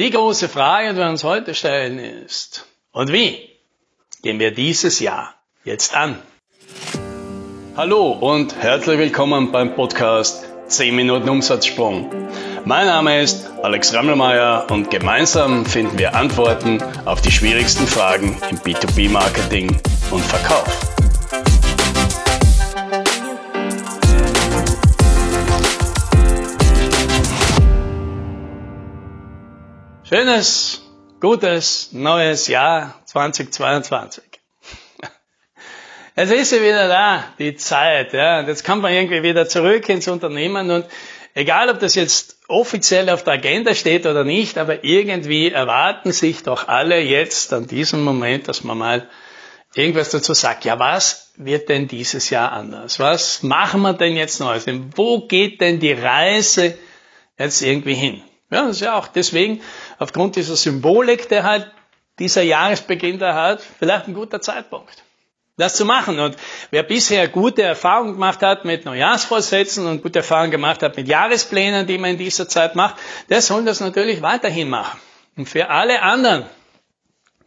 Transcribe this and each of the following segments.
Die große Frage, die wir uns heute stellen, ist, und wie gehen wir dieses Jahr jetzt an? Hallo und herzlich willkommen beim Podcast 10 Minuten Umsatzsprung. Mein Name ist Alex Rammelmeier und gemeinsam finden wir Antworten auf die schwierigsten Fragen im B2B-Marketing und Verkauf. Schönes, gutes, neues Jahr 2022. Es ist ja wieder da, die Zeit, ja. Und jetzt kommt man irgendwie wieder zurück ins Unternehmen und egal, ob das jetzt offiziell auf der Agenda steht oder nicht, aber irgendwie erwarten sich doch alle jetzt an diesem Moment, dass man mal irgendwas dazu sagt. Ja, was wird denn dieses Jahr anders? Was machen wir denn jetzt Neues? Wo geht denn die Reise jetzt irgendwie hin? Ja, das ist ja auch deswegen, aufgrund dieser Symbolik, der halt dieser Jahresbeginn da hat, vielleicht ein guter Zeitpunkt, das zu machen. Und wer bisher gute Erfahrungen gemacht hat mit Neujahrsvorsätzen und gute Erfahrungen gemacht hat mit Jahresplänen, die man in dieser Zeit macht, der soll das natürlich weiterhin machen. Und für alle anderen,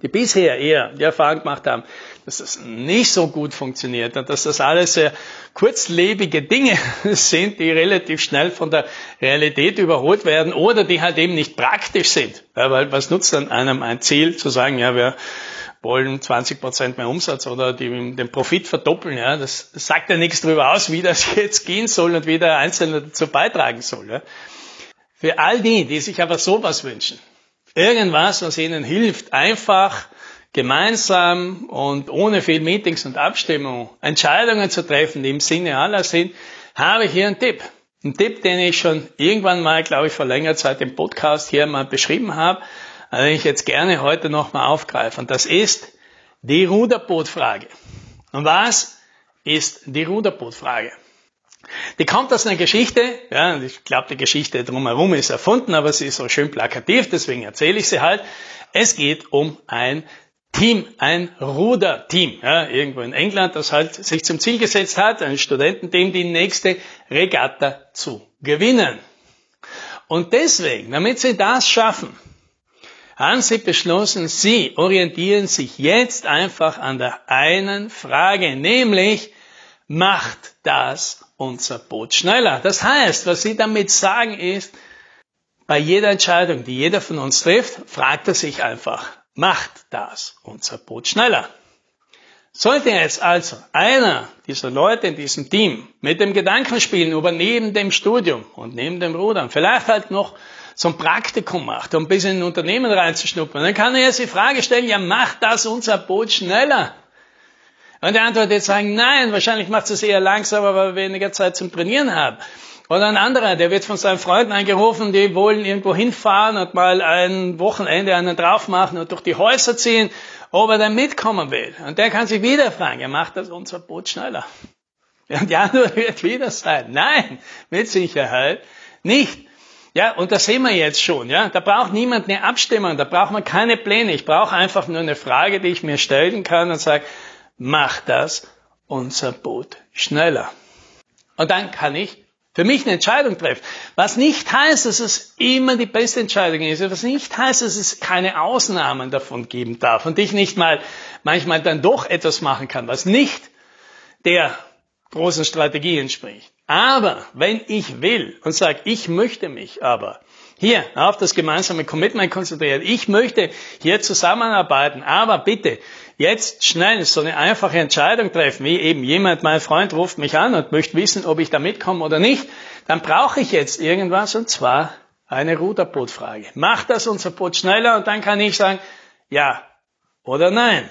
die bisher eher die Erfahrung gemacht haben, dass das nicht so gut funktioniert und dass das alles sehr kurzlebige Dinge sind, die relativ schnell von der Realität überholt werden oder die halt eben nicht praktisch sind. Ja, weil was nutzt dann einem ein Ziel zu sagen, ja, wir wollen 20 Prozent mehr Umsatz oder die, den Profit verdoppeln. Ja, das, sagt ja nichts darüber aus, wie das jetzt gehen soll und wie der Einzelne dazu beitragen soll. Ja. Für all die, die sich aber sowas wünschen, irgendwas, was ihnen hilft, einfach gemeinsam und ohne viel Meetings und Abstimmung Entscheidungen zu treffen, die im Sinne aller sind, habe ich hier einen Tipp. Ein Tipp, den ich schon irgendwann mal, glaube ich, vor längerer Zeit im Podcast hier mal beschrieben habe, den ich jetzt gerne heute nochmal aufgreife. Und das ist die Ruderbootfrage. Und was ist die Ruderbootfrage? Die kommt aus einer Geschichte, ja, ich glaube, die Geschichte drumherum ist erfunden, aber sie ist so schön plakativ, deswegen erzähle ich sie halt. Es geht um ein Team, ein Ruderteam, ja, irgendwo in England, das halt sich zum Ziel gesetzt hat, ein Studententeam, die nächste Regatta zu gewinnen. Und deswegen, damit sie das schaffen, haben sie beschlossen, sie orientieren sich jetzt einfach an der einen Frage, nämlich, macht das unser Boot schneller? Das heißt, was sie damit sagen ist, bei jeder Entscheidung, die jeder von uns trifft, fragt er sich einfach, macht das unser Boot schneller. Sollte jetzt also einer dieser Leute in diesem Team mit dem Gedanken spielen, ob er neben dem Studium und neben dem Rudern vielleicht halt noch so ein Praktikum macht, um ein bisschen in ein Unternehmen reinzuschnuppern, dann kann er jetzt die Frage stellen, ja, macht das unser Boot schneller? Und der Antwort jetzt sagen, nein, wahrscheinlich macht es eher langsamer, weil wir weniger Zeit zum Trainieren haben. Oder ein anderer, der wird von seinen Freunden angerufen, die wollen irgendwo hinfahren und mal ein Wochenende einen drauf machen und durch die Häuser ziehen, ob er dann mitkommen will. Und der kann sich wieder fragen, er macht das unser Boot schneller. Und die Antwort wird wieder sein, nein, mit Sicherheit nicht. Ja, und das sehen wir jetzt schon, ja. Da braucht niemand eine Abstimmung, da braucht man keine Pläne. Ich brauche einfach nur eine Frage, die ich mir stellen kann und sage, macht das unser Boot schneller. Und dann kann ich für mich eine Entscheidung treffe. Was nicht heißt, dass es immer die beste Entscheidung ist. Was nicht heißt, dass es keine Ausnahmen davon geben darf und ich nicht mal manchmal dann doch etwas machen kann, was nicht der großen Strategie entspricht. Aber wenn ich will und sage, ich möchte mich aber hier auf das gemeinsame Commitment konzentrieren, ich möchte hier zusammenarbeiten, aber bitte jetzt schnell so eine einfache Entscheidung treffen, wie eben jemand, mein Freund ruft mich an und möchte wissen, ob ich da mitkomme oder nicht, dann brauche ich jetzt irgendwas und zwar eine Ruderbootfrage. Macht das unser Boot schneller und dann kann ich sagen, ja oder nein.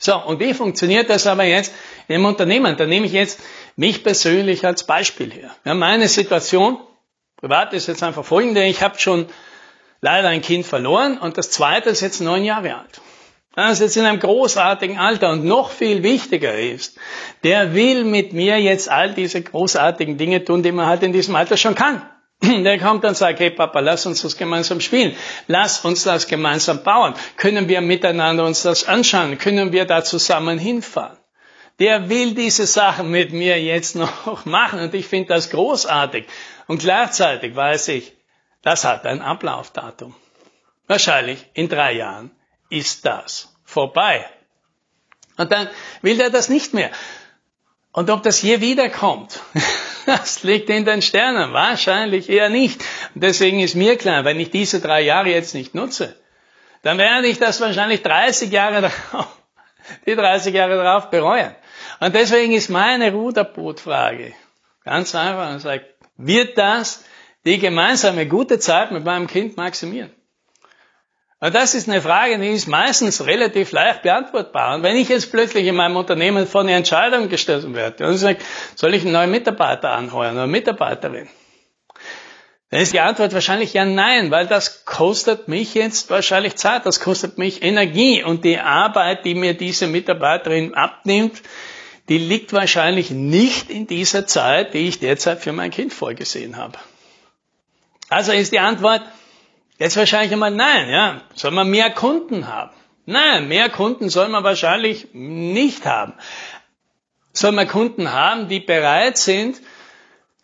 So, und wie funktioniert das aber jetzt im Unternehmen? Da nehme ich jetzt mich persönlich als Beispiel her. Ja, meine Situation privat ist jetzt einfach folgende. Ich habe schon leider ein Kind verloren und das zweite ist jetzt neun Jahre alt. Das ist jetzt in einem großartigen Alter und noch viel wichtiger ist, der will mit mir jetzt all diese großartigen Dinge tun, die man halt in diesem Alter schon kann. Der kommt und sagt, hey Papa, lass uns das gemeinsam spielen. Lass uns das gemeinsam bauen. Können wir miteinander uns das anschauen? Können wir da zusammen hinfahren? Der will diese Sachen mit mir jetzt noch machen und ich finde das großartig. Und gleichzeitig weiß ich, das hat ein Ablaufdatum. Wahrscheinlich in drei Jahren ist das vorbei. Und dann will er das nicht mehr. Und ob das je wiederkommt, das liegt in den Sternen. Wahrscheinlich eher nicht. Und deswegen ist mir klar, wenn ich diese drei Jahre jetzt nicht nutze, dann werde ich das wahrscheinlich 30 Jahre darauf, die 30 Jahre darauf bereuen. Und deswegen ist meine Ruderbootfrage ganz einfach und sagt, wird das die gemeinsame gute Zeit mit meinem Kind maximieren? Und das ist eine Frage, die ist meistens relativ leicht beantwortbar. Und wenn ich jetzt plötzlich in meinem Unternehmen vor eine Entscheidung gestoßen werde und sage, soll ich einen neuen Mitarbeiter anheuern oder Mitarbeiterin? Dann ist die Antwort wahrscheinlich ja nein, weil das kostet mich jetzt wahrscheinlich Zeit, das kostet mich Energie und die Arbeit, die mir diese Mitarbeiterin abnimmt, die liegt wahrscheinlich nicht in dieser Zeit, die ich derzeit für mein Kind vorgesehen habe. Also ist die Antwort, Jetzt wahrscheinlich einmal nein, ja. Soll man mehr Kunden haben? Nein, mehr Kunden soll man wahrscheinlich nicht haben. Soll man Kunden haben, die bereit sind,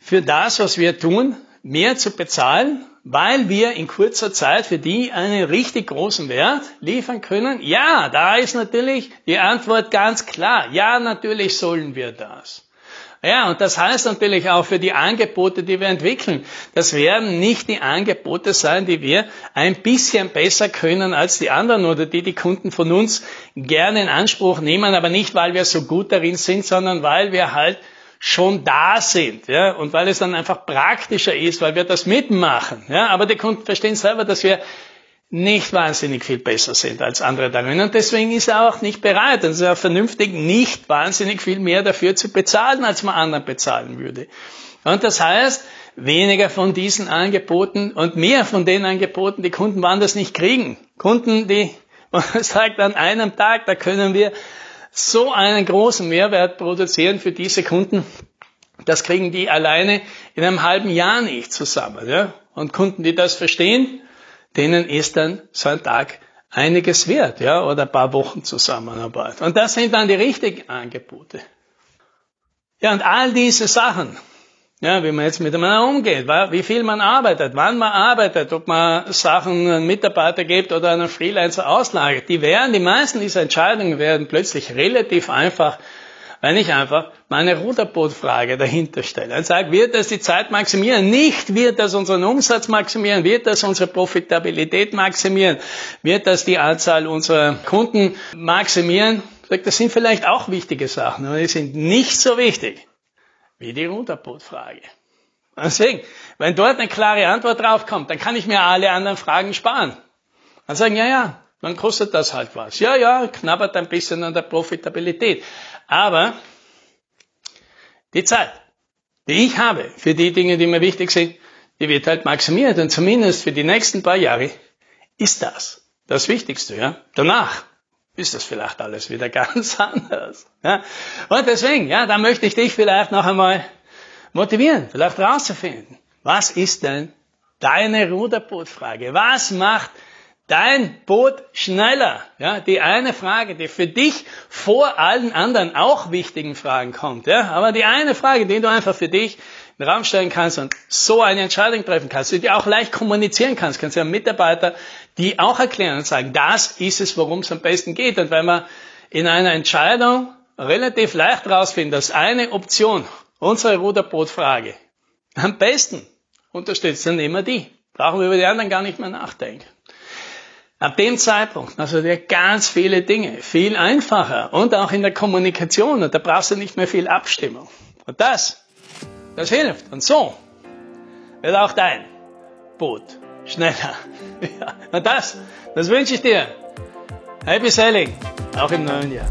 für das, was wir tun, mehr zu bezahlen, weil wir in kurzer Zeit für die einen richtig großen Wert liefern können? Ja, da ist natürlich die Antwort ganz klar. Ja, natürlich sollen wir das. Ja, und das heißt natürlich auch für die Angebote, die wir entwickeln. Das werden nicht die Angebote sein, die wir ein bisschen besser können als die anderen oder die die Kunden von uns gerne in Anspruch nehmen, aber nicht, weil wir so gut darin sind, sondern weil wir halt schon da sind, ja, und weil es dann einfach praktischer ist, weil wir das mitmachen, ja, aber die Kunden verstehen selber, dass wir nicht wahnsinnig viel besser sind als andere darin. Und deswegen ist er auch nicht bereit, und es ist auch vernünftig, nicht wahnsinnig viel mehr dafür zu bezahlen, als man anderen bezahlen würde. Und das heißt, weniger von diesen Angeboten und mehr von den Angeboten, die Kunden woanders nicht kriegen. Kunden, die, man sagt an einem Tag, da können wir so einen großen Mehrwert produzieren für diese Kunden, das kriegen die alleine in einem halben Jahr nicht zusammen. Ja? Und Kunden, die das verstehen, denen ist dann so ein Tag einiges wert, ja, oder ein paar Wochen Zusammenarbeit. Und das sind dann die richtigen Angebote. Ja, und all diese Sachen, ja, wie man jetzt miteinander umgeht, wie viel man arbeitet, wann man arbeitet, ob man Sachen einen Mitarbeiter gibt oder einen Freelancer auslagert, die werden, die meisten dieser Entscheidungen werden plötzlich relativ einfach wenn ich einfach meine Ruderbootfrage dahinter stelle und sage, wird das die Zeit maximieren? Nicht wird das unseren Umsatz maximieren, wird das unsere Profitabilität maximieren, wird das die Anzahl unserer Kunden maximieren? Das sind vielleicht auch wichtige Sachen, aber die sind nicht so wichtig wie die Ruderbootfrage. Deswegen, wenn dort eine klare Antwort drauf kommt, dann kann ich mir alle anderen Fragen sparen. Dann sagen, ja, ja, dann kostet das halt was. Ja, ja, knabbert ein bisschen an der Profitabilität. Aber die Zeit, die ich habe für die Dinge, die mir wichtig sind, die wird halt maximiert. Und zumindest für die nächsten paar Jahre ist das das Wichtigste. Ja? Danach ist das vielleicht alles wieder ganz anders. Ja? Und deswegen, ja, da möchte ich dich vielleicht noch einmal motivieren, vielleicht rauszufinden, was ist denn deine Ruderbootfrage? Was macht dein Boot schneller? Ja, die eine Frage, die für dich vor allen anderen auch wichtigen Fragen kommt. Ja, aber die eine Frage, die du einfach für dich in den Raum stellen kannst und so eine Entscheidung treffen kannst, die auch leicht kommunizieren kannst, kannst du ja Mitarbeiter die auch erklären und sagen, das ist es, worum es am besten geht. Und wenn man in einer Entscheidung relativ leicht rausfindet, dass eine Option, unsere Ruderbootfrage, am besten unterstützt, dann nehmen wir die. Brauchen wir über die anderen gar nicht mehr nachdenken. Ab dem Zeitpunkt, also dir ganz viele Dinge, viel einfacher und auch in der Kommunikation und da brauchst du nicht mehr viel Abstimmung. Und das, das hilft. Und so wird auch dein Boot schneller. Ja. Und das, das wünsche ich dir. Happy Sailing, auch im neuen Jahr.